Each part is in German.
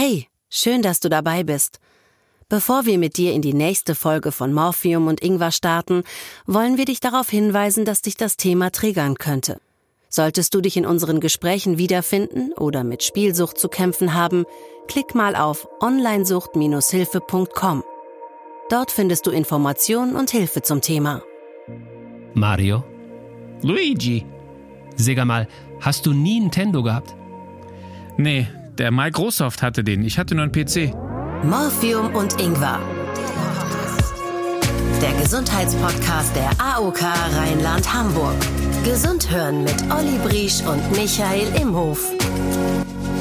Hey, schön, dass du dabei bist. Bevor wir mit dir in die nächste Folge von Morphium und Ingwer starten, wollen wir dich darauf hinweisen, dass dich das Thema triggern könnte. Solltest du dich in unseren Gesprächen wiederfinden oder mit Spielsucht zu kämpfen haben, klick mal auf onlinesucht-hilfe.com. Dort findest du Informationen und Hilfe zum Thema. Mario, Luigi. sag mal, hast du nie Nintendo gehabt? Nee, der Microsoft hatte den. Ich hatte nur einen PC. Morphium und Ingwer. Der Gesundheitspodcast der AOK Rheinland-Hamburg. Gesund hören mit Olli Briesch und Michael Imhof.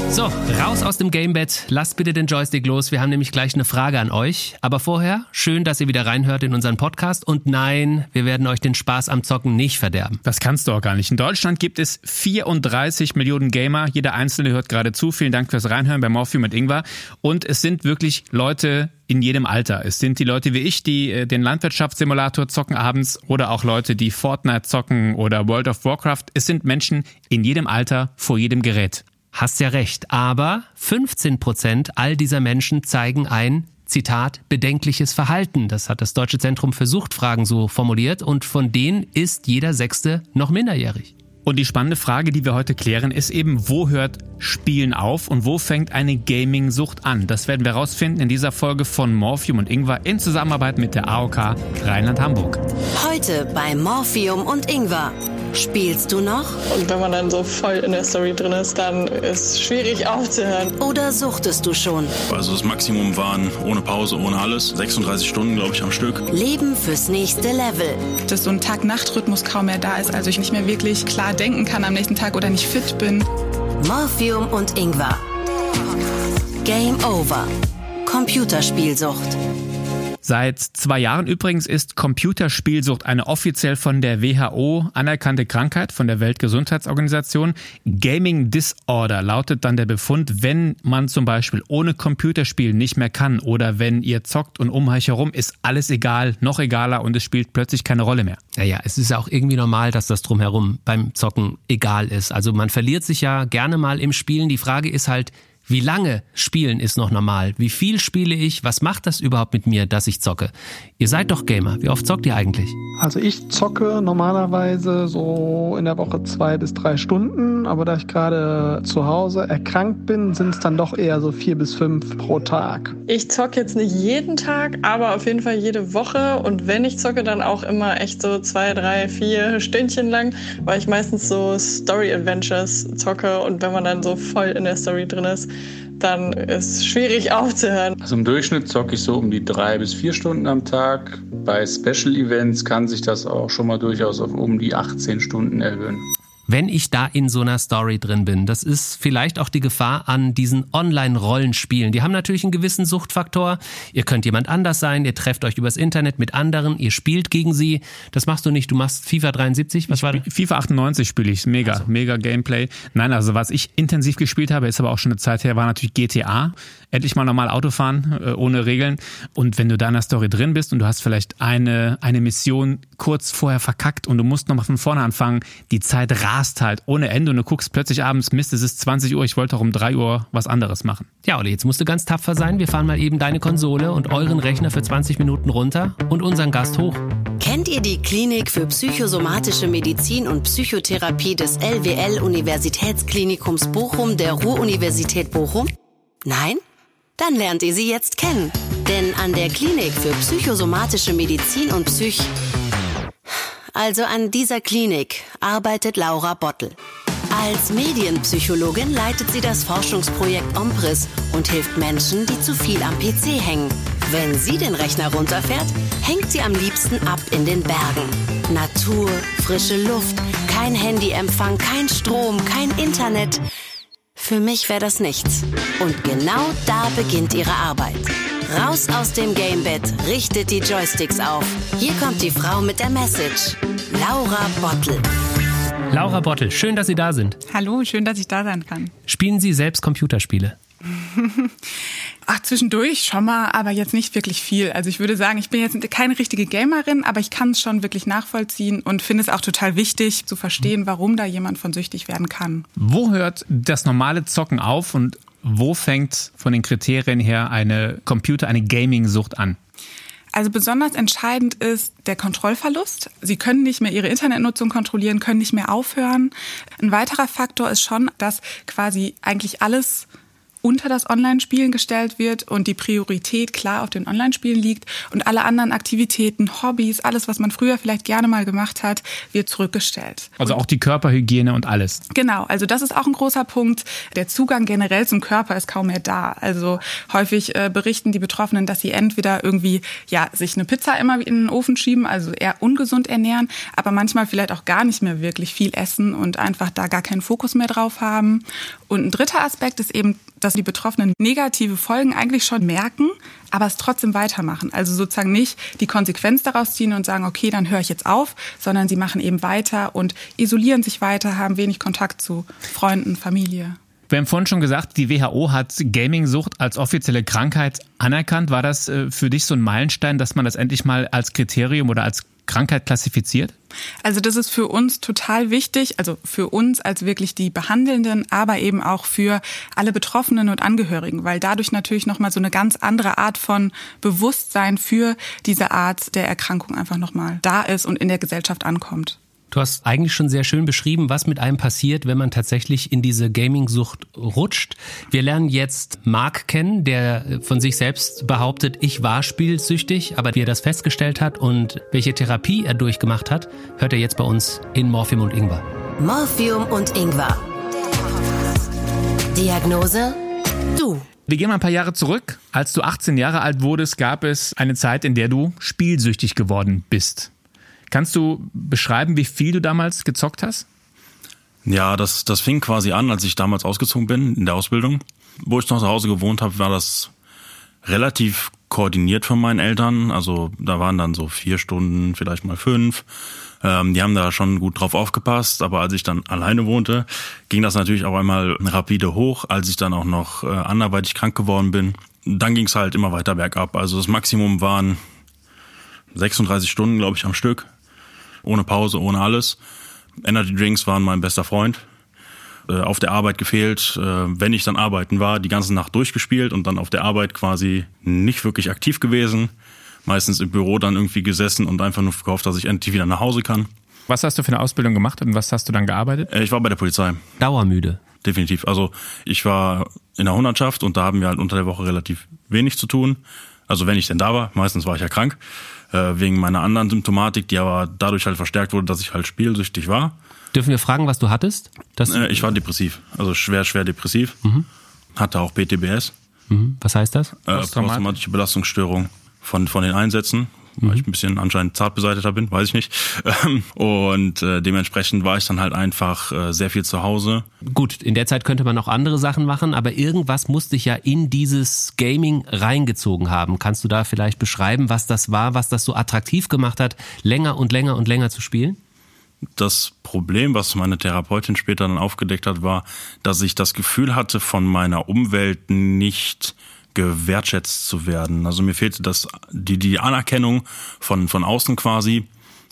So, raus aus dem Gamebett, lasst bitte den Joystick los, wir haben nämlich gleich eine Frage an euch. Aber vorher, schön, dass ihr wieder reinhört in unseren Podcast und nein, wir werden euch den Spaß am Zocken nicht verderben. Das kannst du auch gar nicht. In Deutschland gibt es 34 Millionen Gamer. Jeder Einzelne hört gerade zu. Vielen Dank fürs Reinhören bei Morphium mit Ingwer. Und es sind wirklich Leute in jedem Alter. Es sind die Leute wie ich, die äh, den Landwirtschaftssimulator zocken abends oder auch Leute, die Fortnite zocken oder World of Warcraft. Es sind Menschen in jedem Alter vor jedem Gerät. Hast ja recht, aber 15 Prozent all dieser Menschen zeigen ein, Zitat, bedenkliches Verhalten. Das hat das Deutsche Zentrum für Suchtfragen so formuliert und von denen ist jeder Sechste noch minderjährig. Und die spannende Frage, die wir heute klären, ist eben, wo hört Spielen auf und wo fängt eine Gaming-Sucht an? Das werden wir herausfinden in dieser Folge von Morphium und Ingwer in Zusammenarbeit mit der AOK Rheinland-Hamburg. Heute bei Morphium und Ingwer. Spielst du noch Und wenn man dann so voll in der Story drin ist, dann ist es schwierig aufzuhören. oder suchtest du schon? Also das Maximum waren ohne Pause, ohne alles. 36 Stunden, glaube ich, am Stück. Leben fürs nächste Level. dass so ein Tag-Nacht-Rhythmus kaum mehr da ist, also ich nicht mehr wirklich klar denken kann am nächsten Tag oder nicht fit bin. Morphium und Ingwer. Game over. Computerspielsucht. Seit zwei Jahren übrigens ist Computerspielsucht eine offiziell von der WHO anerkannte Krankheit von der Weltgesundheitsorganisation. Gaming Disorder lautet dann der Befund, wenn man zum Beispiel ohne Computerspiel nicht mehr kann oder wenn ihr zockt und um euch herum ist alles egal, noch egaler und es spielt plötzlich keine Rolle mehr. Naja, es ist ja auch irgendwie normal, dass das drumherum beim Zocken egal ist. Also man verliert sich ja gerne mal im Spielen. Die Frage ist halt, wie lange spielen ist noch normal? Wie viel spiele ich? Was macht das überhaupt mit mir, dass ich zocke? Ihr seid doch Gamer. Wie oft zockt ihr eigentlich? Also ich zocke normalerweise so in der Woche zwei bis drei Stunden, aber da ich gerade zu Hause erkrankt bin, sind es dann doch eher so vier bis fünf pro Tag. Ich zocke jetzt nicht jeden Tag, aber auf jeden Fall jede Woche. Und wenn ich zocke, dann auch immer echt so zwei, drei, vier Stündchen lang, weil ich meistens so Story-Adventures zocke. Und wenn man dann so voll in der Story drin ist, dann ist es schwierig aufzuhören. Also im Durchschnitt zocke ich so um die drei bis vier Stunden am Tag. Bei Special Events kann sich das auch schon mal durchaus auf um die 18 Stunden erhöhen. Wenn ich da in so einer Story drin bin. Das ist vielleicht auch die Gefahr an diesen Online-Rollenspielen. Die haben natürlich einen gewissen Suchtfaktor. Ihr könnt jemand anders sein, ihr trefft euch übers Internet mit anderen, ihr spielt gegen sie. Das machst du nicht. Du machst FIFA 73. Was war das? FIFA 98 spiele ich, mega, mega Gameplay. Nein, also was ich intensiv gespielt habe, ist aber auch schon eine Zeit her, war natürlich GTA. Endlich mal normal Auto fahren, äh, ohne Regeln. Und wenn du da in der Story drin bist und du hast vielleicht eine, eine Mission kurz vorher verkackt und du musst nochmal von vorne anfangen, die Zeit rast halt ohne Ende und du guckst plötzlich abends, Mist, es ist 20 Uhr, ich wollte auch um 3 Uhr was anderes machen. Ja, Olli, jetzt musst du ganz tapfer sein. Wir fahren mal eben deine Konsole und euren Rechner für 20 Minuten runter und unseren Gast hoch. Kennt ihr die Klinik für psychosomatische Medizin und Psychotherapie des LWL Universitätsklinikums Bochum der Ruhr-Universität Bochum? Nein? Dann lernt ihr sie jetzt kennen. Denn an der Klinik für psychosomatische Medizin und Psych... Also an dieser Klinik arbeitet Laura Bottel. Als Medienpsychologin leitet sie das Forschungsprojekt Ompris und hilft Menschen, die zu viel am PC hängen. Wenn sie den Rechner runterfährt, hängt sie am liebsten ab in den Bergen. Natur, frische Luft, kein Handyempfang, kein Strom, kein Internet. Für mich wäre das nichts. Und genau da beginnt ihre Arbeit. Raus aus dem Gamebett, richtet die Joysticks auf. Hier kommt die Frau mit der Message. Laura Bottel. Laura Bottel, schön, dass Sie da sind. Hallo, schön, dass ich da sein kann. Spielen Sie selbst Computerspiele? Ach, zwischendurch schon mal, aber jetzt nicht wirklich viel. Also ich würde sagen, ich bin jetzt keine richtige Gamerin, aber ich kann es schon wirklich nachvollziehen und finde es auch total wichtig zu verstehen, warum da jemand von süchtig werden kann. Wo hört das normale Zocken auf und wo fängt von den Kriterien her eine Computer, eine Gaming-Sucht an? Also besonders entscheidend ist der Kontrollverlust. Sie können nicht mehr ihre Internetnutzung kontrollieren, können nicht mehr aufhören. Ein weiterer Faktor ist schon, dass quasi eigentlich alles unter das Online-Spielen gestellt wird und die Priorität klar auf den Online-Spielen liegt und alle anderen Aktivitäten, Hobbys, alles, was man früher vielleicht gerne mal gemacht hat, wird zurückgestellt. Also auch die Körperhygiene und alles. Genau, also das ist auch ein großer Punkt. Der Zugang generell zum Körper ist kaum mehr da. Also häufig äh, berichten die Betroffenen, dass sie entweder irgendwie ja sich eine Pizza immer in den Ofen schieben, also eher ungesund ernähren, aber manchmal vielleicht auch gar nicht mehr wirklich viel essen und einfach da gar keinen Fokus mehr drauf haben. Und ein dritter Aspekt ist eben, dass die Betroffenen negative Folgen eigentlich schon merken, aber es trotzdem weitermachen. Also sozusagen nicht die Konsequenz daraus ziehen und sagen, okay, dann höre ich jetzt auf, sondern sie machen eben weiter und isolieren sich weiter, haben wenig Kontakt zu Freunden, Familie. Wir haben vorhin schon gesagt, die WHO hat Gaming-Sucht als offizielle Krankheit anerkannt. War das äh, für dich so ein Meilenstein, dass man das endlich mal als Kriterium oder als Krankheit klassifiziert? Also das ist für uns total wichtig, also für uns als wirklich die Behandelnden, aber eben auch für alle Betroffenen und Angehörigen, weil dadurch natürlich nochmal so eine ganz andere Art von Bewusstsein für diese Art der Erkrankung einfach nochmal da ist und in der Gesellschaft ankommt. Du hast eigentlich schon sehr schön beschrieben, was mit einem passiert, wenn man tatsächlich in diese Gaming-Sucht rutscht. Wir lernen jetzt Mark kennen, der von sich selbst behauptet, ich war spielsüchtig, aber wie er das festgestellt hat und welche Therapie er durchgemacht hat, hört er jetzt bei uns in Morphium und Ingwer. Morphium und Ingwer. Diagnose? Du. Wir gehen mal ein paar Jahre zurück. Als du 18 Jahre alt wurdest, gab es eine Zeit, in der du spielsüchtig geworden bist. Kannst du beschreiben, wie viel du damals gezockt hast? Ja, das, das fing quasi an, als ich damals ausgezogen bin in der Ausbildung. Wo ich noch zu Hause gewohnt habe, war das relativ koordiniert von meinen Eltern. Also da waren dann so vier Stunden, vielleicht mal fünf. Ähm, die haben da schon gut drauf aufgepasst. Aber als ich dann alleine wohnte, ging das natürlich auch einmal rapide hoch. Als ich dann auch noch äh, anderweitig krank geworden bin, dann ging es halt immer weiter bergab. Also das Maximum waren 36 Stunden, glaube ich, am Stück ohne Pause, ohne alles. Energy Drinks waren mein bester Freund. Äh, auf der Arbeit gefehlt, äh, wenn ich dann arbeiten war, die ganze Nacht durchgespielt und dann auf der Arbeit quasi nicht wirklich aktiv gewesen. Meistens im Büro dann irgendwie gesessen und einfach nur verkauft, dass ich endlich wieder nach Hause kann. Was hast du für eine Ausbildung gemacht und was hast du dann gearbeitet? Äh, ich war bei der Polizei. Dauermüde. Definitiv. Also ich war in der Hundertschaft und da haben wir halt unter der Woche relativ wenig zu tun. Also wenn ich denn da war, meistens war ich ja krank äh, wegen meiner anderen Symptomatik, die aber dadurch halt verstärkt wurde, dass ich halt spielsüchtig war. Dürfen wir fragen, was du hattest? Äh, ich war depressiv, also schwer, schwer depressiv. Mhm. Hatte auch PTBS. Mhm. Was heißt das? Äh, posttraumatische Belastungsstörung von, von den Einsätzen weil ich ein bisschen anscheinend zart beseiteter bin, weiß ich nicht. Ähm, und äh, dementsprechend war ich dann halt einfach äh, sehr viel zu Hause. Gut, in der Zeit könnte man auch andere Sachen machen, aber irgendwas musste ich ja in dieses Gaming reingezogen haben. Kannst du da vielleicht beschreiben, was das war, was das so attraktiv gemacht hat, länger und länger und länger zu spielen? Das Problem, was meine Therapeutin später dann aufgedeckt hat, war, dass ich das Gefühl hatte, von meiner Umwelt nicht gewertschätzt zu werden. Also mir fehlte das, die, die Anerkennung von, von außen quasi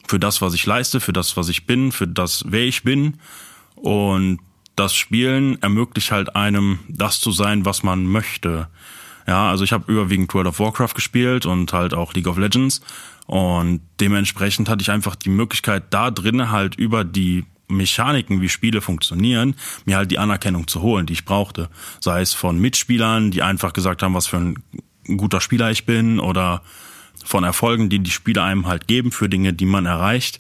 für das, was ich leiste, für das, was ich bin, für das, wer ich bin. Und das Spielen ermöglicht halt einem, das zu sein, was man möchte. Ja, also ich habe überwiegend World of Warcraft gespielt und halt auch League of Legends. Und dementsprechend hatte ich einfach die Möglichkeit, da drinnen halt über die Mechaniken, wie Spiele funktionieren, mir halt die Anerkennung zu holen, die ich brauchte. Sei es von Mitspielern, die einfach gesagt haben, was für ein guter Spieler ich bin oder von Erfolgen, die die Spieler einem halt geben für Dinge, die man erreicht.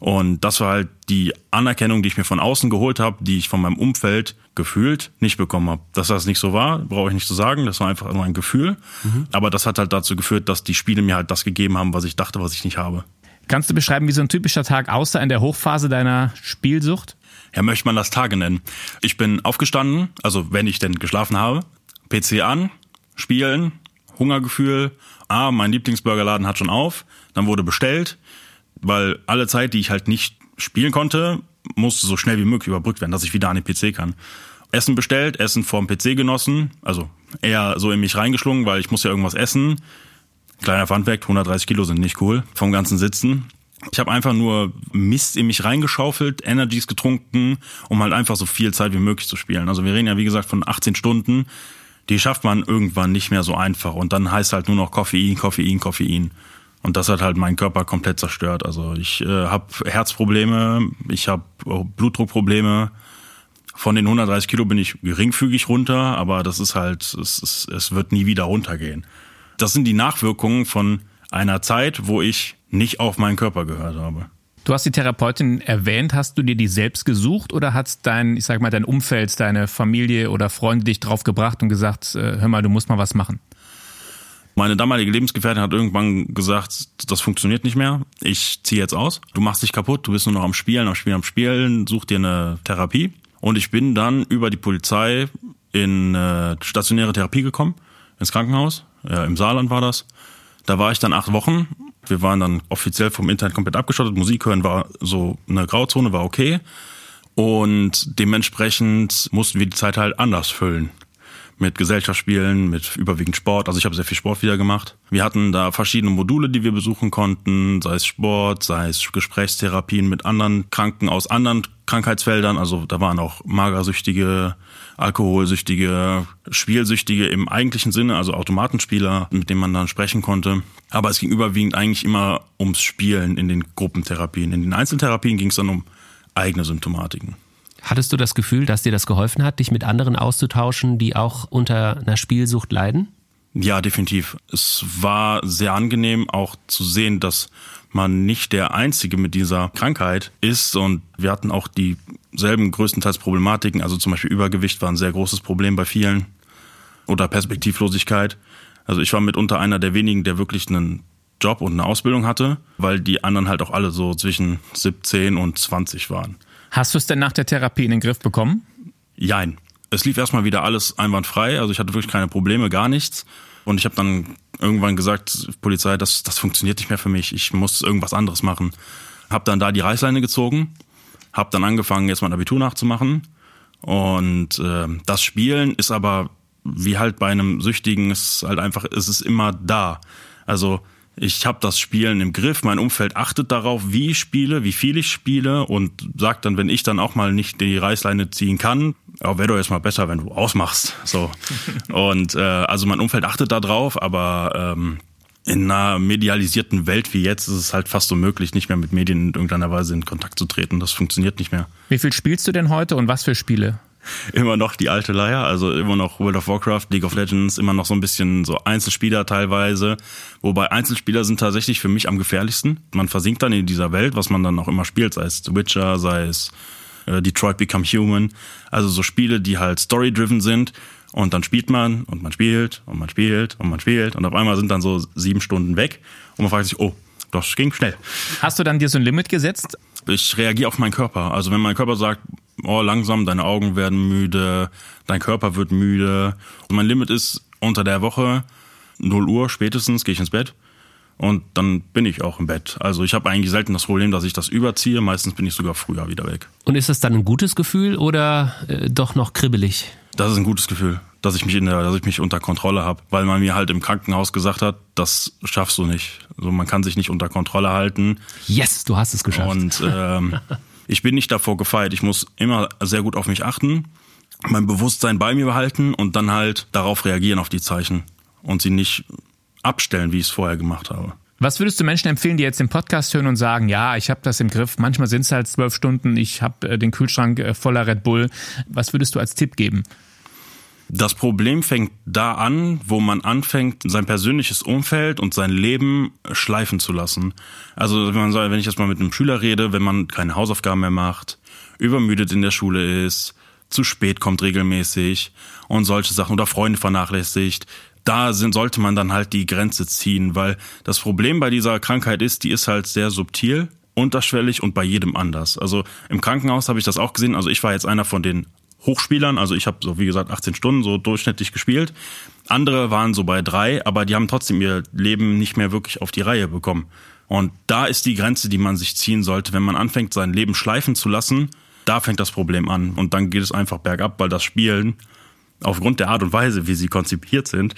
Und das war halt die Anerkennung, die ich mir von außen geholt habe, die ich von meinem Umfeld gefühlt nicht bekommen habe. Dass das nicht so war, brauche ich nicht zu sagen. Das war einfach nur ein Gefühl. Mhm. Aber das hat halt dazu geführt, dass die Spiele mir halt das gegeben haben, was ich dachte, was ich nicht habe. Kannst du beschreiben, wie so ein typischer Tag aussah in der Hochphase deiner Spielsucht? Ja, möchte man das Tage nennen. Ich bin aufgestanden, also wenn ich denn geschlafen habe, PC an, spielen, Hungergefühl, ah, mein Lieblingsburgerladen hat schon auf, dann wurde bestellt, weil alle Zeit, die ich halt nicht spielen konnte, musste so schnell wie möglich überbrückt werden, dass ich wieder an den PC kann. Essen bestellt, Essen vorm PC genossen, also eher so in mich reingeschlungen, weil ich muss ja irgendwas essen. Kleiner Funfact, 130 Kilo sind nicht cool vom ganzen Sitzen. Ich habe einfach nur Mist in mich reingeschaufelt, Energies getrunken, um halt einfach so viel Zeit wie möglich zu spielen. Also wir reden ja wie gesagt von 18 Stunden. die schafft man irgendwann nicht mehr so einfach. Und dann heißt halt nur noch Koffein, Koffein, Koffein. Und das hat halt meinen Körper komplett zerstört. Also ich äh, habe Herzprobleme, ich habe Blutdruckprobleme. Von den 130 Kilo bin ich geringfügig runter, aber das ist halt, es, es, es wird nie wieder runtergehen. Das sind die Nachwirkungen von einer Zeit, wo ich nicht auf meinen Körper gehört habe. Du hast die Therapeutin erwähnt. Hast du dir die selbst gesucht oder hat dein, ich sag mal, dein Umfeld, deine Familie oder Freunde dich drauf gebracht und gesagt, äh, hör mal, du musst mal was machen? Meine damalige Lebensgefährtin hat irgendwann gesagt, das funktioniert nicht mehr. Ich ziehe jetzt aus. Du machst dich kaputt. Du bist nur noch am Spielen, am Spielen, am Spielen. Such dir eine Therapie. Und ich bin dann über die Polizei in äh, stationäre Therapie gekommen, ins Krankenhaus. Ja, Im Saarland war das. Da war ich dann acht Wochen wir waren dann offiziell vom Internet komplett abgeschottet. Musik hören war so eine Grauzone, war okay. Und dementsprechend mussten wir die Zeit halt anders füllen. Mit Gesellschaftsspielen, mit überwiegend Sport. Also ich habe sehr viel Sport wieder gemacht. Wir hatten da verschiedene Module, die wir besuchen konnten, sei es Sport, sei es Gesprächstherapien mit anderen Kranken aus anderen Krankheitsfeldern. Also da waren auch Magersüchtige, Alkoholsüchtige, Spielsüchtige im eigentlichen Sinne, also Automatenspieler, mit denen man dann sprechen konnte. Aber es ging überwiegend eigentlich immer ums Spielen in den Gruppentherapien. In den Einzeltherapien ging es dann um eigene Symptomatiken. Hattest du das Gefühl, dass dir das geholfen hat, dich mit anderen auszutauschen, die auch unter einer Spielsucht leiden? Ja, definitiv. Es war sehr angenehm auch zu sehen, dass man nicht der Einzige mit dieser Krankheit ist. Und wir hatten auch dieselben größtenteils Problematiken. Also zum Beispiel Übergewicht war ein sehr großes Problem bei vielen. Oder Perspektivlosigkeit. Also ich war mitunter einer der wenigen, der wirklich einen Job und eine Ausbildung hatte, weil die anderen halt auch alle so zwischen 17 und 20 waren. Hast du es denn nach der Therapie in den Griff bekommen? Jein. Es lief erstmal wieder alles einwandfrei, also ich hatte wirklich keine Probleme, gar nichts. Und ich habe dann irgendwann gesagt, Polizei, das, das funktioniert nicht mehr für mich, ich muss irgendwas anderes machen. Hab dann da die Reißleine gezogen, hab dann angefangen, jetzt mein Abitur nachzumachen. Und äh, das Spielen ist aber wie halt bei einem Süchtigen, ist halt einfach, es ist immer da. Also ich habe das Spielen im Griff, mein Umfeld achtet darauf, wie ich spiele, wie viel ich spiele und sagt dann, wenn ich dann auch mal nicht die Reißleine ziehen kann, ja, wäre doch jetzt mal besser, wenn du ausmachst. So. und äh, also mein Umfeld achtet darauf, aber ähm, in einer medialisierten Welt wie jetzt ist es halt fast unmöglich, nicht mehr mit Medien in irgendeiner Weise in Kontakt zu treten. Das funktioniert nicht mehr. Wie viel spielst du denn heute und was für Spiele? immer noch die alte Leier, also immer noch World of Warcraft, League of Legends, immer noch so ein bisschen so Einzelspieler teilweise. Wobei Einzelspieler sind tatsächlich für mich am gefährlichsten. Man versinkt dann in dieser Welt, was man dann auch immer spielt, sei es The Witcher, sei es äh, Detroit Become Human. Also so Spiele, die halt story-driven sind. Und dann spielt man und man spielt und man spielt und man spielt und auf einmal sind dann so sieben Stunden weg und man fragt sich, oh, das ging schnell. Hast du dann dir so ein Limit gesetzt? Ich reagiere auf meinen Körper. Also wenn mein Körper sagt, oh, langsam, deine Augen werden müde, dein Körper wird müde. Und mein Limit ist unter der Woche 0 Uhr spätestens gehe ich ins Bett und dann bin ich auch im Bett. Also ich habe eigentlich selten das Problem, dass ich das überziehe. Meistens bin ich sogar früher wieder weg. Und ist das dann ein gutes Gefühl oder äh, doch noch kribbelig? Das ist ein gutes Gefühl, dass ich mich in der, dass ich mich unter Kontrolle habe, weil man mir halt im Krankenhaus gesagt hat, das schaffst du nicht. Also man kann sich nicht unter Kontrolle halten. Yes, du hast es geschafft. Und ähm, ich bin nicht davor gefeit. Ich muss immer sehr gut auf mich achten, mein Bewusstsein bei mir behalten und dann halt darauf reagieren auf die Zeichen und sie nicht abstellen, wie ich es vorher gemacht habe. Was würdest du Menschen empfehlen, die jetzt den Podcast hören und sagen, ja, ich habe das im Griff, manchmal sind es halt zwölf Stunden, ich habe äh, den Kühlschrank äh, voller Red Bull. Was würdest du als Tipp geben? Das Problem fängt da an, wo man anfängt, sein persönliches Umfeld und sein Leben schleifen zu lassen. Also wenn, ich jetzt mal mit einem Schüler rede, wenn man keine Hausaufgaben mehr macht, übermüdet in der Schule ist, zu spät kommt regelmäßig und solche Sachen oder Freunde vernachlässigt, da sind, sollte man dann halt die Grenze ziehen, weil das Problem bei dieser Krankheit ist, die ist halt sehr subtil, unterschwellig und bei jedem anders. Also im Krankenhaus habe ich das auch gesehen. Also ich war jetzt einer von den Hochspielern. Also ich habe so, wie gesagt, 18 Stunden so durchschnittlich gespielt. Andere waren so bei drei, aber die haben trotzdem ihr Leben nicht mehr wirklich auf die Reihe bekommen. Und da ist die Grenze, die man sich ziehen sollte. Wenn man anfängt, sein Leben schleifen zu lassen, da fängt das Problem an. Und dann geht es einfach bergab, weil das Spielen aufgrund der Art und Weise, wie sie konzipiert sind,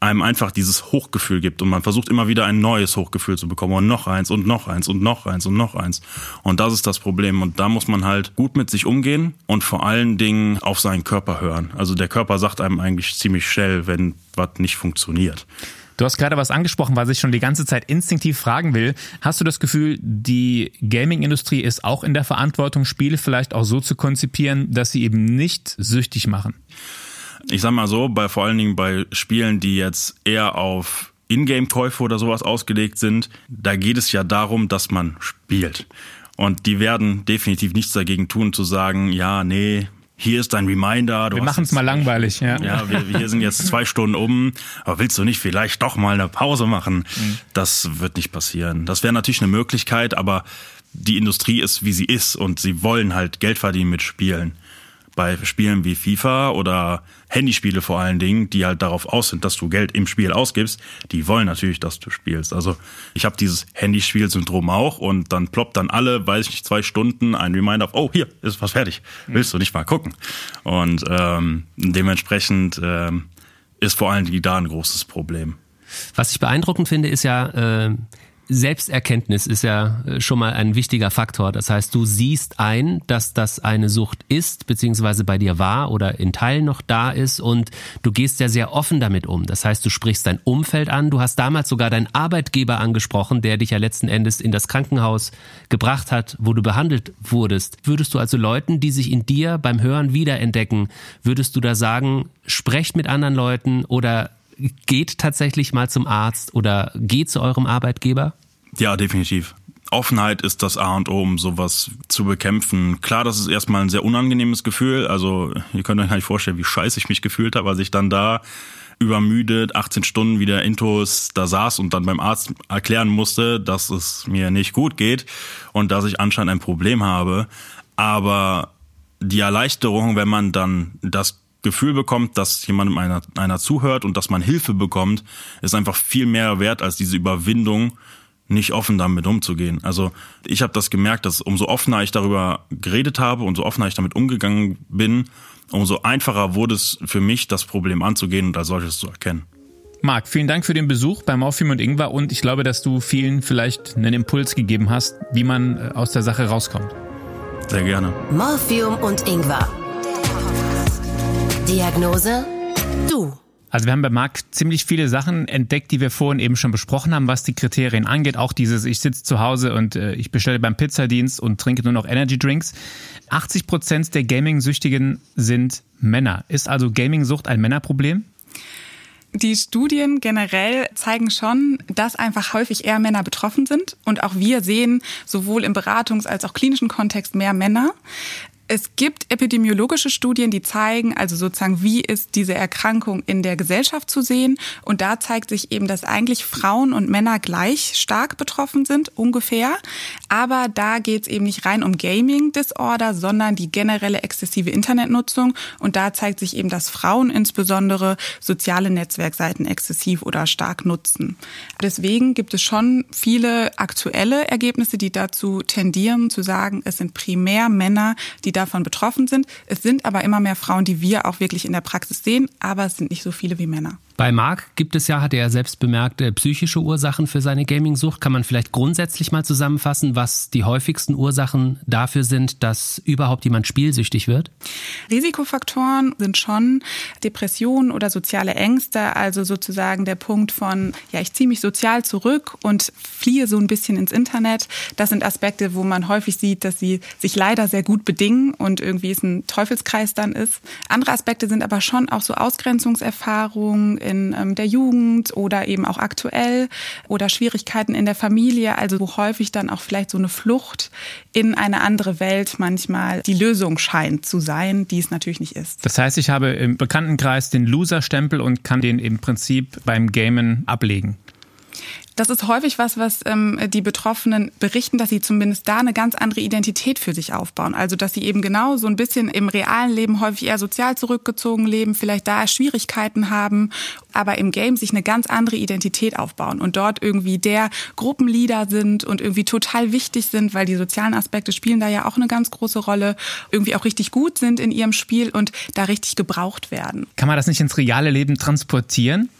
einem einfach dieses Hochgefühl gibt und man versucht immer wieder ein neues Hochgefühl zu bekommen und noch eins und noch eins und noch eins und noch eins. Und das ist das Problem und da muss man halt gut mit sich umgehen und vor allen Dingen auf seinen Körper hören. Also der Körper sagt einem eigentlich ziemlich schnell, wenn was nicht funktioniert. Du hast gerade was angesprochen, was ich schon die ganze Zeit instinktiv fragen will. Hast du das Gefühl, die Gaming-Industrie ist auch in der Verantwortung, Spiele vielleicht auch so zu konzipieren, dass sie eben nicht süchtig machen? Ich sag mal so, bei vor allen Dingen bei Spielen, die jetzt eher auf Ingame-Käufe oder sowas ausgelegt sind, da geht es ja darum, dass man spielt. Und die werden definitiv nichts dagegen tun, zu sagen, ja, nee, hier ist dein Reminder. wir machen es mal langweilig, ja. Ja, wir, wir sind jetzt zwei Stunden um, aber willst du nicht vielleicht doch mal eine Pause machen? Mhm. Das wird nicht passieren. Das wäre natürlich eine Möglichkeit, aber die Industrie ist, wie sie ist und sie wollen halt Geld verdienen mit Spielen bei Spielen wie FIFA oder Handyspiele vor allen Dingen, die halt darauf aus sind, dass du Geld im Spiel ausgibst, die wollen natürlich, dass du spielst. Also ich habe dieses Handyspiel-Syndrom auch und dann ploppt dann alle, weiß ich nicht, zwei Stunden ein Reminder auf, oh, hier ist was fertig, willst du nicht mal gucken? Und ähm, dementsprechend ähm, ist vor allen Dingen da ein großes Problem. Was ich beeindruckend finde, ist ja, äh, Selbsterkenntnis ist ja äh, schon mal ein wichtiger Faktor. Das heißt, du siehst ein, dass das eine Sucht ist, beziehungsweise bei dir war oder in Teilen noch da ist und du gehst ja sehr offen damit um. Das heißt, du sprichst dein Umfeld an. Du hast damals sogar deinen Arbeitgeber angesprochen, der dich ja letzten Endes in das Krankenhaus gebracht hat, wo du behandelt wurdest. Würdest du also Leuten, die sich in dir beim Hören wiederentdecken, würdest du da sagen, sprecht mit anderen Leuten oder geht tatsächlich mal zum Arzt oder geht zu eurem Arbeitgeber? Ja, definitiv. Offenheit ist das A und O, um sowas zu bekämpfen. Klar, das ist erstmal ein sehr unangenehmes Gefühl. Also, ihr könnt euch gar nicht vorstellen, wie scheiße ich mich gefühlt habe, als ich dann da übermüdet 18 Stunden wieder Intos da saß und dann beim Arzt erklären musste, dass es mir nicht gut geht und dass ich anscheinend ein Problem habe. Aber die Erleichterung, wenn man dann das Gefühl bekommt, dass jemandem einer, einer zuhört und dass man Hilfe bekommt, ist einfach viel mehr wert als diese Überwindung, nicht offen damit umzugehen. Also ich habe das gemerkt, dass umso offener ich darüber geredet habe, umso offener ich damit umgegangen bin, umso einfacher wurde es für mich, das Problem anzugehen und als solches zu erkennen. Marc, vielen Dank für den Besuch bei Morphium und Ingwer und ich glaube, dass du vielen vielleicht einen Impuls gegeben hast, wie man äh, aus der Sache rauskommt. Sehr gerne. Morphium und Ingwer Diagnose? Du. Also wir haben bei Marc ziemlich viele Sachen entdeckt, die wir vorhin eben schon besprochen haben, was die Kriterien angeht. Auch dieses, ich sitze zu Hause und äh, ich bestelle beim Pizzadienst und trinke nur noch Energy Drinks. 80 Prozent der Gaming-Süchtigen sind Männer. Ist also Gaming-Sucht ein Männerproblem? Die Studien generell zeigen schon, dass einfach häufig eher Männer betroffen sind. Und auch wir sehen sowohl im Beratungs- als auch klinischen Kontext mehr Männer. Es gibt epidemiologische Studien, die zeigen, also sozusagen, wie ist diese Erkrankung in der Gesellschaft zu sehen. Und da zeigt sich eben, dass eigentlich Frauen und Männer gleich stark betroffen sind, ungefähr. Aber da geht es eben nicht rein um Gaming-Disorder, sondern die generelle exzessive Internetnutzung. Und da zeigt sich eben, dass Frauen insbesondere soziale Netzwerkseiten exzessiv oder stark nutzen. Deswegen gibt es schon viele aktuelle Ergebnisse, die dazu tendieren zu sagen, es sind primär Männer, die davon betroffen sind. Es sind aber immer mehr Frauen, die wir auch wirklich in der Praxis sehen, aber es sind nicht so viele wie Männer. Bei Marc gibt es ja, hat er selbst bemerkt, äh, psychische Ursachen für seine Gaming-Sucht. Kann man vielleicht grundsätzlich mal zusammenfassen, was die häufigsten Ursachen dafür sind, dass überhaupt jemand spielsüchtig wird? Risikofaktoren sind schon Depressionen oder soziale Ängste, also sozusagen der Punkt von, ja, ich ziehe mich sozial zurück und fliehe so ein bisschen ins Internet. Das sind Aspekte, wo man häufig sieht, dass sie sich leider sehr gut bedingen und irgendwie es ein Teufelskreis dann ist. Andere Aspekte sind aber schon auch so Ausgrenzungserfahrungen, in ähm, der Jugend oder eben auch aktuell oder Schwierigkeiten in der Familie, also wo häufig dann auch vielleicht so eine Flucht in eine andere Welt manchmal die Lösung scheint zu sein, die es natürlich nicht ist. Das heißt, ich habe im Bekanntenkreis den Loser-Stempel und kann den im Prinzip beim Gamen ablegen. Das ist häufig was, was ähm, die Betroffenen berichten, dass sie zumindest da eine ganz andere Identität für sich aufbauen. Also dass sie eben genau so ein bisschen im realen Leben häufig eher sozial zurückgezogen leben, vielleicht da Schwierigkeiten haben, aber im Game sich eine ganz andere Identität aufbauen und dort irgendwie der Gruppenleader sind und irgendwie total wichtig sind, weil die sozialen Aspekte spielen da ja auch eine ganz große Rolle, irgendwie auch richtig gut sind in ihrem Spiel und da richtig gebraucht werden. Kann man das nicht ins reale Leben transportieren?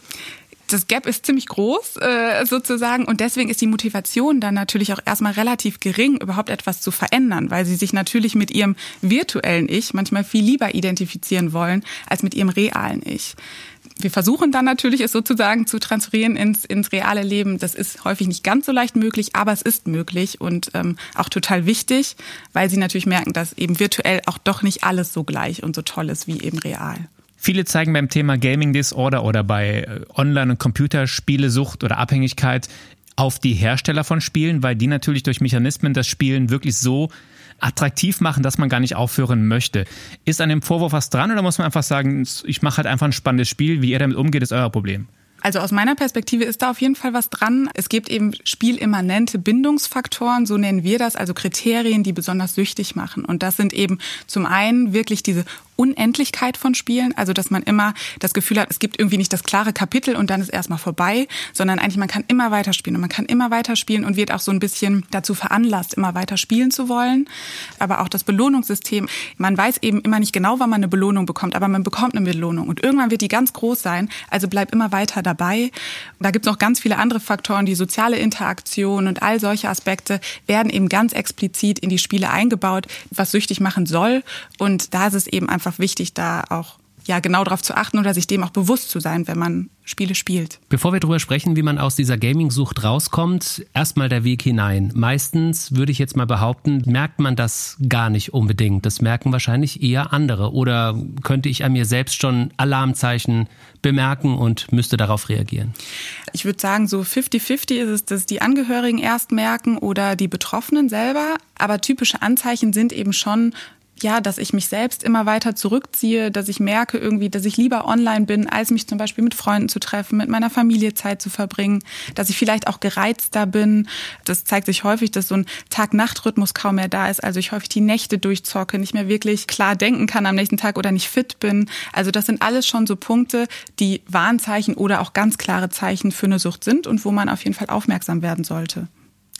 Das Gap ist ziemlich groß äh, sozusagen und deswegen ist die Motivation dann natürlich auch erstmal relativ gering, überhaupt etwas zu verändern, weil sie sich natürlich mit ihrem virtuellen Ich manchmal viel lieber identifizieren wollen als mit ihrem realen Ich. Wir versuchen dann natürlich, es sozusagen zu transferieren ins, ins reale Leben. Das ist häufig nicht ganz so leicht möglich, aber es ist möglich und ähm, auch total wichtig, weil sie natürlich merken, dass eben virtuell auch doch nicht alles so gleich und so toll ist wie eben real. Viele zeigen beim Thema Gaming Disorder oder bei äh, Online- und Computerspielesucht oder Abhängigkeit auf die Hersteller von Spielen, weil die natürlich durch Mechanismen das Spielen wirklich so attraktiv machen, dass man gar nicht aufhören möchte. Ist an dem Vorwurf was dran oder muss man einfach sagen, ich mache halt einfach ein spannendes Spiel, wie ihr damit umgeht, ist euer Problem? Also aus meiner Perspektive ist da auf jeden Fall was dran. Es gibt eben spielimmanente Bindungsfaktoren, so nennen wir das, also Kriterien, die besonders süchtig machen. Und das sind eben zum einen wirklich diese Unendlichkeit von Spielen, also dass man immer das Gefühl hat, es gibt irgendwie nicht das klare Kapitel und dann ist erstmal vorbei, sondern eigentlich man kann immer weiterspielen und man kann immer weiterspielen und wird auch so ein bisschen dazu veranlasst, immer weiter spielen zu wollen. Aber auch das Belohnungssystem, man weiß eben immer nicht genau, wann man eine Belohnung bekommt, aber man bekommt eine Belohnung und irgendwann wird die ganz groß sein, also bleib immer weiter dabei. Da gibt es noch ganz viele andere Faktoren, die soziale Interaktion und all solche Aspekte werden eben ganz explizit in die Spiele eingebaut, was süchtig machen soll und da ist es eben einfach einfach wichtig, da auch ja genau darauf zu achten oder sich dem auch bewusst zu sein, wenn man Spiele spielt. Bevor wir darüber sprechen, wie man aus dieser Gaming-Sucht rauskommt, erstmal der Weg hinein. Meistens würde ich jetzt mal behaupten, merkt man das gar nicht unbedingt. Das merken wahrscheinlich eher andere. Oder könnte ich an mir selbst schon Alarmzeichen bemerken und müsste darauf reagieren? Ich würde sagen, so 50-50 ist es, dass die Angehörigen erst merken oder die Betroffenen selber. Aber typische Anzeichen sind eben schon ja, dass ich mich selbst immer weiter zurückziehe, dass ich merke irgendwie, dass ich lieber online bin, als mich zum Beispiel mit Freunden zu treffen, mit meiner Familie Zeit zu verbringen, dass ich vielleicht auch gereizter bin. Das zeigt sich häufig, dass so ein Tag-Nacht-Rhythmus kaum mehr da ist. Also ich häufig die Nächte durchzocke, nicht mehr wirklich klar denken kann am nächsten Tag oder nicht fit bin. Also das sind alles schon so Punkte, die Warnzeichen oder auch ganz klare Zeichen für eine Sucht sind und wo man auf jeden Fall aufmerksam werden sollte.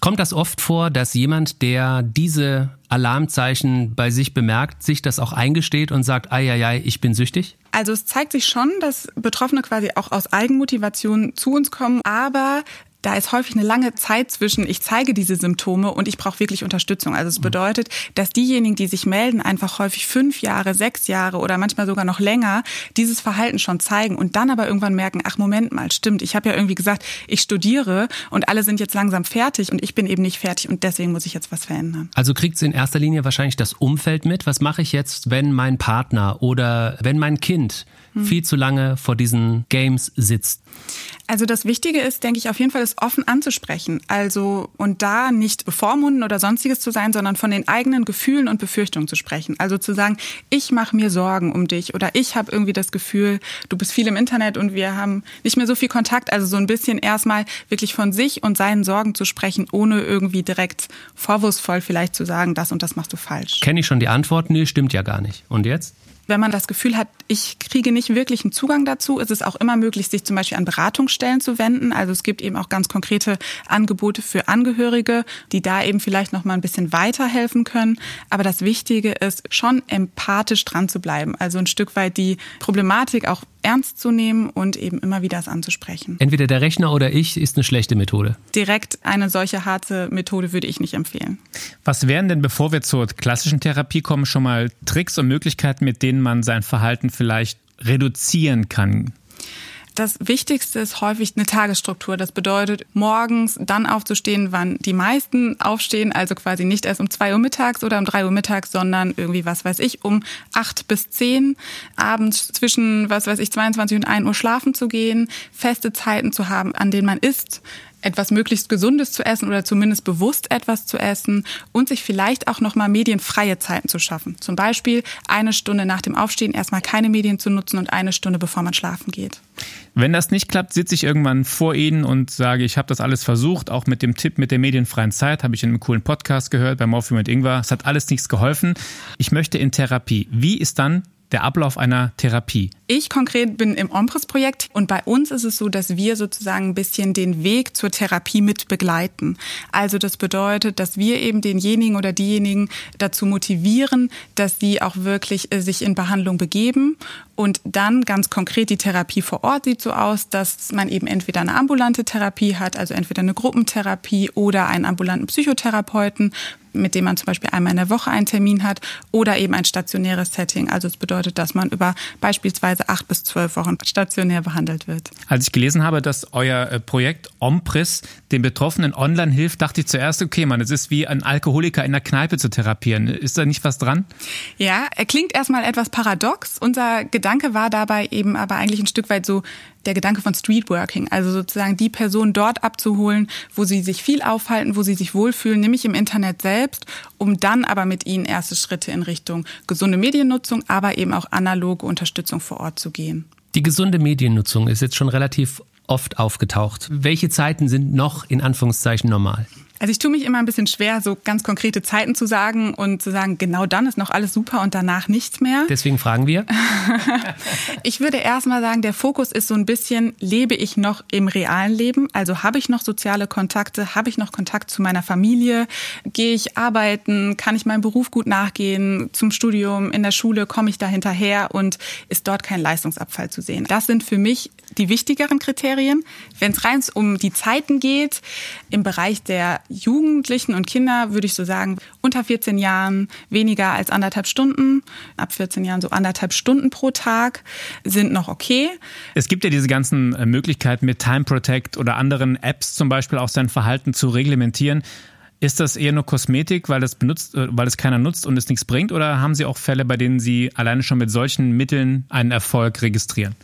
Kommt das oft vor, dass jemand, der diese Alarmzeichen bei sich bemerkt, sich das auch eingesteht und sagt, ei, ich bin süchtig? Also es zeigt sich schon, dass Betroffene quasi auch aus Eigenmotivation zu uns kommen, aber da ist häufig eine lange Zeit zwischen, ich zeige diese Symptome und ich brauche wirklich Unterstützung. Also es bedeutet, dass diejenigen, die sich melden, einfach häufig fünf Jahre, sechs Jahre oder manchmal sogar noch länger dieses Verhalten schon zeigen und dann aber irgendwann merken, ach Moment mal, stimmt, ich habe ja irgendwie gesagt, ich studiere und alle sind jetzt langsam fertig und ich bin eben nicht fertig und deswegen muss ich jetzt was verändern. Also kriegt es in erster Linie wahrscheinlich das Umfeld mit. Was mache ich jetzt, wenn mein Partner oder wenn mein Kind hm. viel zu lange vor diesen Games sitzt? Also das Wichtige ist, denke ich, auf jeden Fall es offen anzusprechen. Also und da nicht bevormunden oder sonstiges zu sein, sondern von den eigenen Gefühlen und Befürchtungen zu sprechen. Also zu sagen, ich mache mir Sorgen um dich oder ich habe irgendwie das Gefühl, du bist viel im Internet und wir haben nicht mehr so viel Kontakt. Also so ein bisschen erstmal wirklich von sich und seinen Sorgen zu sprechen, ohne irgendwie direkt vorwurfsvoll vielleicht zu sagen, das und das machst du falsch. Kenne ich schon die Antwort? Nee, stimmt ja gar nicht. Und jetzt? Wenn man das Gefühl hat, ich kriege nicht wirklich einen Zugang dazu, ist es auch immer möglich, sich zum Beispiel an Beratungsstellen zu wenden. Also es gibt eben auch ganz konkrete Angebote für Angehörige, die da eben vielleicht noch mal ein bisschen weiterhelfen können. Aber das Wichtige ist, schon empathisch dran zu bleiben. Also ein Stück weit die Problematik auch ernst zu nehmen und eben immer wieder es anzusprechen. Entweder der Rechner oder ich ist eine schlechte Methode. Direkt eine solche harte Methode würde ich nicht empfehlen. Was wären denn, bevor wir zur klassischen Therapie kommen, schon mal Tricks und Möglichkeiten, mit denen man sein Verhalten vielleicht reduzieren kann? Das Wichtigste ist häufig eine Tagesstruktur. Das bedeutet, morgens dann aufzustehen, wann die meisten aufstehen, also quasi nicht erst um zwei Uhr mittags oder um drei Uhr mittags, sondern irgendwie, was weiß ich, um acht bis zehn, abends zwischen, was weiß ich, 22 und 1 Uhr schlafen zu gehen, feste Zeiten zu haben, an denen man isst, etwas möglichst Gesundes zu essen oder zumindest bewusst etwas zu essen und sich vielleicht auch nochmal medienfreie Zeiten zu schaffen. Zum Beispiel eine Stunde nach dem Aufstehen erstmal keine Medien zu nutzen und eine Stunde bevor man schlafen geht. Wenn das nicht klappt, sitze ich irgendwann vor Ihnen und sage, ich habe das alles versucht, auch mit dem Tipp mit der medienfreien Zeit, habe ich in einem coolen Podcast gehört bei Morphium und Ingwer. Es hat alles nichts geholfen. Ich möchte in Therapie. Wie ist dann der Ablauf einer Therapie? Ich konkret bin im Ompres-Projekt und bei uns ist es so, dass wir sozusagen ein bisschen den Weg zur Therapie mit begleiten. Also das bedeutet, dass wir eben denjenigen oder diejenigen dazu motivieren, dass sie auch wirklich äh, sich in Behandlung begeben und dann ganz konkret die Therapie vor Ort sieht so aus, dass man eben entweder eine ambulante Therapie hat, also entweder eine Gruppentherapie oder einen ambulanten Psychotherapeuten, mit dem man zum Beispiel einmal in der Woche einen Termin hat oder eben ein stationäres Setting. Also es bedeutet, dass man über beispielsweise acht bis zwölf Wochen stationär behandelt wird. Als ich gelesen habe, dass euer äh, Projekt Ompris den Betroffenen online hilft, dachte ich zuerst, okay, man, es ist wie ein Alkoholiker in der Kneipe zu therapieren. Ist da nicht was dran? Ja, er klingt erstmal etwas paradox. Unser Gedanke war dabei eben aber eigentlich ein Stück weit so, der Gedanke von Streetworking, also sozusagen die Person dort abzuholen, wo sie sich viel aufhalten, wo sie sich wohlfühlen, nämlich im Internet selbst, um dann aber mit ihnen erste Schritte in Richtung gesunde Mediennutzung, aber eben auch analoge Unterstützung vor Ort zu gehen. Die gesunde Mediennutzung ist jetzt schon relativ oft aufgetaucht. Welche Zeiten sind noch in Anführungszeichen normal? Also ich tue mich immer ein bisschen schwer, so ganz konkrete Zeiten zu sagen und zu sagen, genau dann ist noch alles super und danach nichts mehr. Deswegen fragen wir. ich würde erstmal sagen, der Fokus ist so ein bisschen, lebe ich noch im realen Leben? Also habe ich noch soziale Kontakte? Habe ich noch Kontakt zu meiner Familie? Gehe ich arbeiten? Kann ich meinem Beruf gut nachgehen? Zum Studium, in der Schule komme ich da hinterher und ist dort kein Leistungsabfall zu sehen? Das sind für mich die wichtigeren Kriterien. Wenn es rein um die Zeiten geht, im Bereich der Jugendlichen und Kinder würde ich so sagen, unter 14 Jahren weniger als anderthalb Stunden, ab 14 Jahren so anderthalb Stunden pro Tag sind noch okay. Es gibt ja diese ganzen äh, Möglichkeiten mit Time Protect oder anderen Apps zum Beispiel auch sein Verhalten zu reglementieren. Ist das eher nur Kosmetik, weil das benutzt, äh, weil es keiner nutzt und es nichts bringt, oder haben Sie auch Fälle, bei denen Sie alleine schon mit solchen Mitteln einen Erfolg registrieren?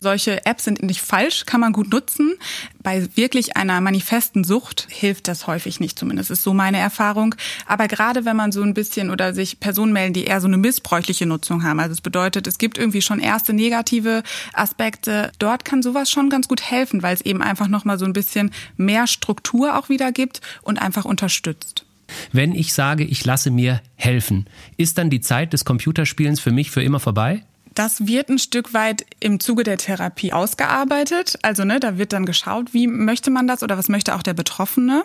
Solche Apps sind nicht falsch, kann man gut nutzen. Bei wirklich einer manifesten Sucht hilft das häufig nicht, zumindest ist so meine Erfahrung. Aber gerade wenn man so ein bisschen oder sich Personen melden, die eher so eine missbräuchliche Nutzung haben, also es bedeutet, es gibt irgendwie schon erste negative Aspekte, dort kann sowas schon ganz gut helfen, weil es eben einfach nochmal so ein bisschen mehr Struktur auch wieder gibt und einfach unterstützt. Wenn ich sage, ich lasse mir helfen, ist dann die Zeit des Computerspielens für mich für immer vorbei? Das wird ein Stück weit im Zuge der Therapie ausgearbeitet. Also ne, da wird dann geschaut, wie möchte man das oder was möchte auch der Betroffene.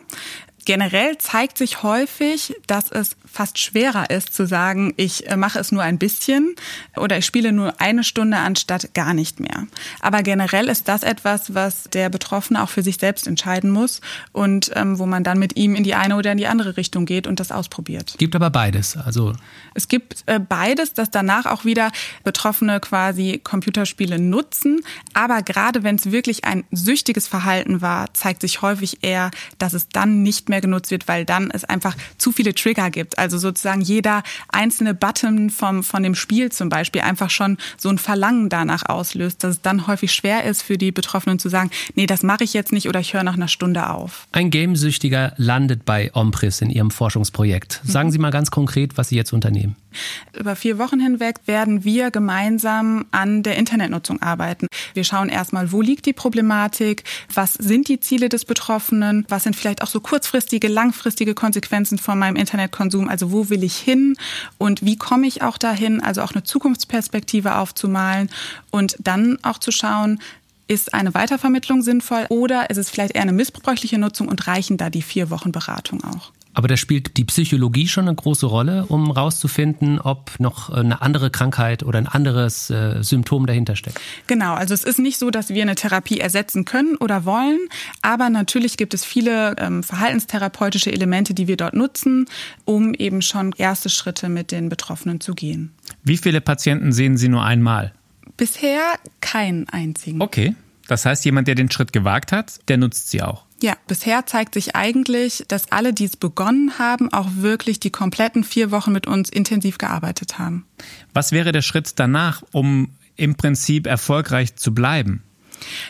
Generell zeigt sich häufig, dass es fast schwerer ist zu sagen, ich äh, mache es nur ein bisschen oder ich spiele nur eine Stunde anstatt gar nicht mehr. Aber generell ist das etwas, was der Betroffene auch für sich selbst entscheiden muss und ähm, wo man dann mit ihm in die eine oder in die andere Richtung geht und das ausprobiert. Gibt aber beides. Also es gibt äh, beides, dass danach auch wieder Betroffene quasi Computerspiele nutzen. Aber gerade wenn es wirklich ein süchtiges Verhalten war, zeigt sich häufig eher, dass es dann nicht mehr genutzt wird, weil dann es einfach zu viele Trigger gibt. Also sozusagen jeder einzelne Button vom, von dem Spiel zum Beispiel einfach schon so ein Verlangen danach auslöst, dass es dann häufig schwer ist für die Betroffenen zu sagen, nee, das mache ich jetzt nicht oder ich höre nach einer Stunde auf. Ein Gamesüchtiger landet bei Ompris in Ihrem Forschungsprojekt. Sagen mhm. Sie mal ganz konkret, was Sie jetzt unternehmen. Über vier Wochen hinweg werden wir gemeinsam an der Internetnutzung arbeiten. Wir schauen erstmal, wo liegt die Problematik, was sind die Ziele des Betroffenen, was sind vielleicht auch so kurzfristige, langfristige Konsequenzen von meinem Internetkonsum, also wo will ich hin? Und wie komme ich auch dahin, also auch eine Zukunftsperspektive aufzumalen und dann auch zu schauen, ist eine Weitervermittlung sinnvoll oder ist es vielleicht eher eine missbräuchliche Nutzung und reichen da die vier Wochen Beratung auch? Aber da spielt die Psychologie schon eine große Rolle, um rauszufinden, ob noch eine andere Krankheit oder ein anderes äh, Symptom dahinter steckt. Genau, also es ist nicht so, dass wir eine Therapie ersetzen können oder wollen, aber natürlich gibt es viele ähm, verhaltenstherapeutische Elemente, die wir dort nutzen, um eben schon erste Schritte mit den Betroffenen zu gehen. Wie viele Patienten sehen Sie nur einmal? Bisher keinen einzigen. Okay. Das heißt, jemand, der den Schritt gewagt hat, der nutzt sie auch. Ja, bisher zeigt sich eigentlich, dass alle, die es begonnen haben, auch wirklich die kompletten vier Wochen mit uns intensiv gearbeitet haben. Was wäre der Schritt danach, um im Prinzip erfolgreich zu bleiben?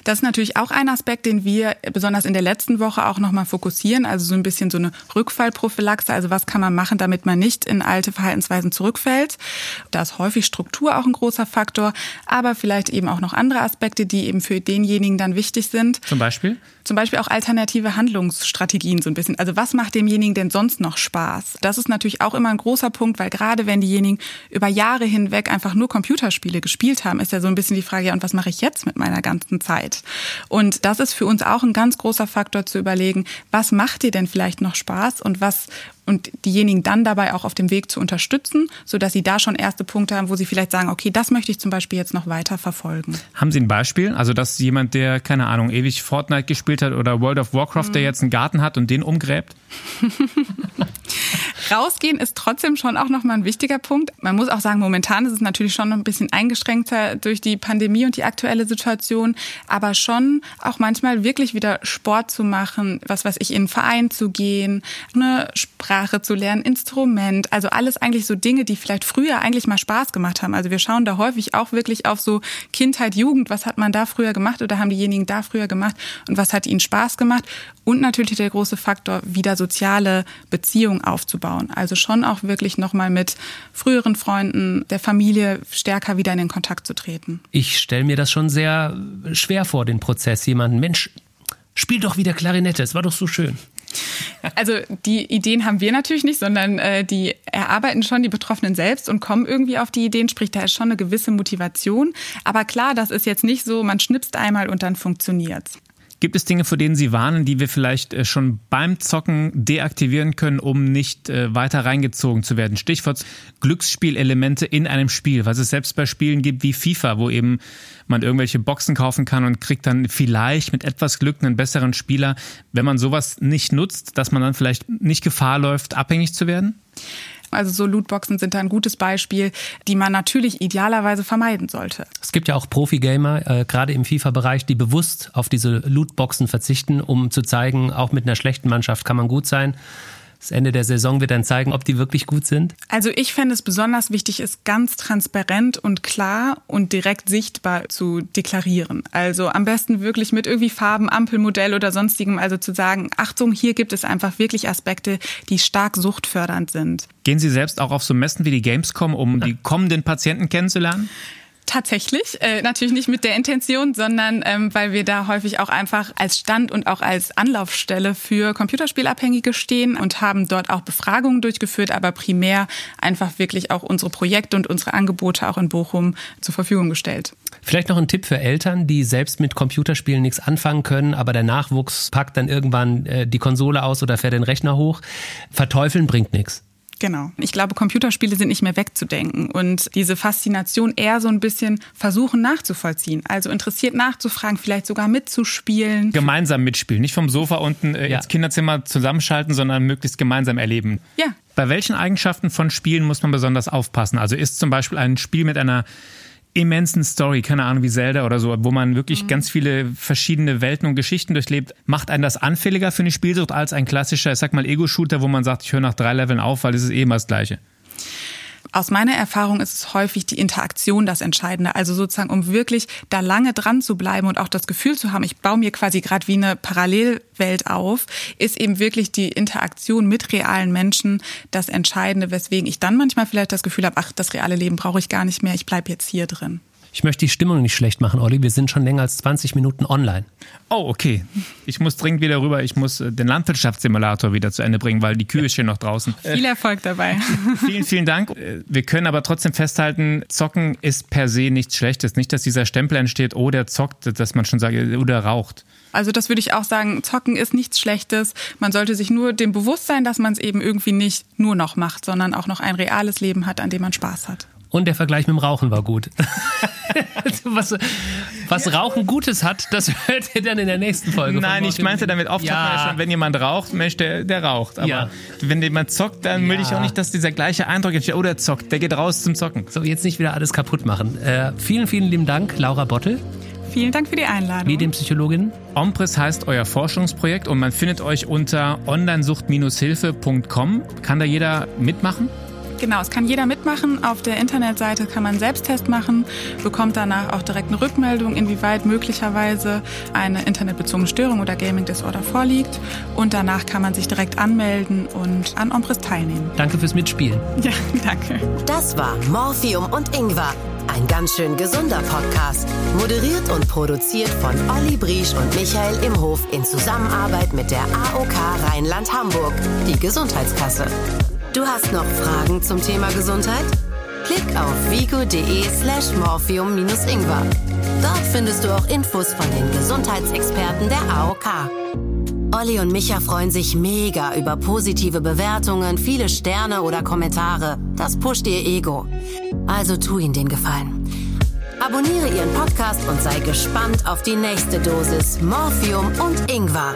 Das ist natürlich auch ein Aspekt, den wir besonders in der letzten Woche auch nochmal fokussieren. Also so ein bisschen so eine Rückfallprophylaxe. Also was kann man machen, damit man nicht in alte Verhaltensweisen zurückfällt? Da ist häufig Struktur auch ein großer Faktor, aber vielleicht eben auch noch andere Aspekte, die eben für denjenigen dann wichtig sind. Zum Beispiel? Zum Beispiel auch alternative Handlungsstrategien so ein bisschen. Also was macht demjenigen denn sonst noch Spaß? Das ist natürlich auch immer ein großer Punkt, weil gerade wenn diejenigen über Jahre hinweg einfach nur Computerspiele gespielt haben, ist ja so ein bisschen die Frage, ja, und was mache ich jetzt mit meiner ganzen Zeit? Und das ist für uns auch ein ganz großer Faktor zu überlegen, was macht dir denn vielleicht noch Spaß und was und diejenigen dann dabei auch auf dem Weg zu unterstützen, sodass sie da schon erste Punkte haben, wo sie vielleicht sagen, okay, das möchte ich zum Beispiel jetzt noch weiter verfolgen. Haben Sie ein Beispiel? Also, dass jemand, der, keine Ahnung, ewig Fortnite gespielt hat oder World of Warcraft, mhm. der jetzt einen Garten hat und den umgräbt? Rausgehen ist trotzdem schon auch nochmal ein wichtiger Punkt. Man muss auch sagen, momentan ist es natürlich schon ein bisschen eingeschränkter durch die Pandemie und die aktuelle Situation, aber schon auch manchmal wirklich wieder Sport zu machen, was weiß ich, in einen Verein zu gehen, eine Sprache zu lernen, Instrument, also alles eigentlich so Dinge, die vielleicht früher eigentlich mal Spaß gemacht haben. Also wir schauen da häufig auch wirklich auf so Kindheit, Jugend, was hat man da früher gemacht oder haben diejenigen da früher gemacht und was hat ihnen Spaß gemacht und natürlich der große Faktor, wieder soziale Beziehungen aufzubauen. Also schon auch wirklich nochmal mit früheren Freunden, der Familie stärker wieder in den Kontakt zu treten. Ich stelle mir das schon sehr schwer vor, den Prozess. Jemanden, Mensch, spiel doch wieder Klarinette, es war doch so schön. Also die Ideen haben wir natürlich nicht, sondern äh, die erarbeiten schon die Betroffenen selbst und kommen irgendwie auf die Ideen, sprich, da ist schon eine gewisse Motivation. Aber klar, das ist jetzt nicht so, man schnipst einmal und dann funktioniert's. Gibt es Dinge, vor denen Sie warnen, die wir vielleicht äh, schon beim Zocken deaktivieren können, um nicht äh, weiter reingezogen zu werden? Stichwort Glücksspielelemente in einem Spiel, was es selbst bei Spielen gibt wie FIFA, wo eben man irgendwelche Boxen kaufen kann und kriegt dann vielleicht mit etwas Glück einen besseren Spieler. Wenn man sowas nicht nutzt, dass man dann vielleicht nicht Gefahr läuft, abhängig zu werden? Also so Lootboxen sind da ein gutes Beispiel, die man natürlich idealerweise vermeiden sollte. Es gibt ja auch Profi-Gamer, äh, gerade im FIFA-Bereich, die bewusst auf diese Lootboxen verzichten, um zu zeigen, auch mit einer schlechten Mannschaft kann man gut sein. Das Ende der Saison wird dann zeigen, ob die wirklich gut sind. Also ich fände es besonders wichtig, es ganz transparent und klar und direkt sichtbar zu deklarieren. Also am besten wirklich mit irgendwie Farben, Ampelmodell oder sonstigem, also zu sagen, Achtung, hier gibt es einfach wirklich Aspekte, die stark suchtfördernd sind. Gehen Sie selbst auch auf so Messen wie die Gamescom, um die kommenden Patienten kennenzulernen? Tatsächlich, äh, natürlich nicht mit der Intention, sondern ähm, weil wir da häufig auch einfach als Stand und auch als Anlaufstelle für Computerspielabhängige stehen und haben dort auch Befragungen durchgeführt, aber primär einfach wirklich auch unsere Projekte und unsere Angebote auch in Bochum zur Verfügung gestellt. Vielleicht noch ein Tipp für Eltern, die selbst mit Computerspielen nichts anfangen können, aber der Nachwuchs packt dann irgendwann äh, die Konsole aus oder fährt den Rechner hoch. Verteufeln bringt nichts. Genau. Ich glaube, Computerspiele sind nicht mehr wegzudenken und diese Faszination eher so ein bisschen versuchen nachzuvollziehen. Also interessiert nachzufragen, vielleicht sogar mitzuspielen. Gemeinsam mitspielen, nicht vom Sofa unten äh, ja. ins Kinderzimmer zusammenschalten, sondern möglichst gemeinsam erleben. Ja. Bei welchen Eigenschaften von Spielen muss man besonders aufpassen? Also ist zum Beispiel ein Spiel mit einer immensen Story, keine Ahnung wie Zelda oder so, wo man wirklich mhm. ganz viele verschiedene Welten und Geschichten durchlebt, macht einen das anfälliger für eine Spielsucht als ein klassischer, ich sag mal, Ego-Shooter, wo man sagt, ich höre nach drei Leveln auf, weil es ist eh immer das Gleiche. Aus meiner Erfahrung ist es häufig die Interaktion das Entscheidende. Also sozusagen, um wirklich da lange dran zu bleiben und auch das Gefühl zu haben, ich baue mir quasi gerade wie eine Parallelwelt auf, ist eben wirklich die Interaktion mit realen Menschen das Entscheidende, weswegen ich dann manchmal vielleicht das Gefühl habe, ach, das reale Leben brauche ich gar nicht mehr, ich bleibe jetzt hier drin. Ich möchte die Stimmung nicht schlecht machen, Olli. Wir sind schon länger als 20 Minuten online. Oh, okay. Ich muss dringend wieder rüber. Ich muss äh, den Landwirtschaftssimulator wieder zu Ende bringen, weil die Kühe stehen noch draußen. Viel Erfolg dabei. vielen, vielen Dank. Äh, wir können aber trotzdem festhalten, Zocken ist per se nichts Schlechtes. Nicht, dass dieser Stempel entsteht, oh, der zockt, dass man schon sagt, oder raucht. Also das würde ich auch sagen, Zocken ist nichts Schlechtes. Man sollte sich nur dem bewusst sein, dass man es eben irgendwie nicht nur noch macht, sondern auch noch ein reales Leben hat, an dem man Spaß hat. Und der Vergleich mit dem Rauchen war gut. was, was Rauchen Gutes hat, das hört ihr dann in der nächsten Folge. Nein, ich meinte damit oft, ja. schon, wenn jemand raucht, Mensch, der, der raucht. Aber ja. wenn jemand zockt, dann ja. will ich auch nicht, dass dieser gleiche Eindruck entsteht, oh, der zockt, der geht raus zum Zocken. So, jetzt nicht wieder alles kaputt machen. Äh, vielen, vielen lieben Dank, Laura Bottel. Vielen Dank für die Einladung. Medienpsychologin. Ompress heißt euer Forschungsprojekt und man findet euch unter onlinesucht-hilfe.com. Kann da jeder mitmachen? Genau, es kann jeder mitmachen. Auf der Internetseite kann man einen Selbsttest machen, bekommt danach auch direkt eine Rückmeldung, inwieweit möglicherweise eine internetbezogene Störung oder Gaming Disorder vorliegt. Und danach kann man sich direkt anmelden und an Ombris teilnehmen. Danke fürs Mitspielen. Ja, danke. Das war Morphium und Ingwer. Ein ganz schön gesunder Podcast. Moderiert und produziert von Olli Briesch und Michael Imhof in Zusammenarbeit mit der AOK Rheinland-Hamburg, die Gesundheitskasse. Du hast noch Fragen zum Thema Gesundheit? Klick auf vigo.de slash morphium-ingwer. Dort findest du auch Infos von den Gesundheitsexperten der AOK. Olli und Micha freuen sich mega über positive Bewertungen, viele Sterne oder Kommentare. Das pusht ihr Ego. Also tu ihnen den Gefallen. Abonniere ihren Podcast und sei gespannt auf die nächste Dosis Morphium und Ingwer.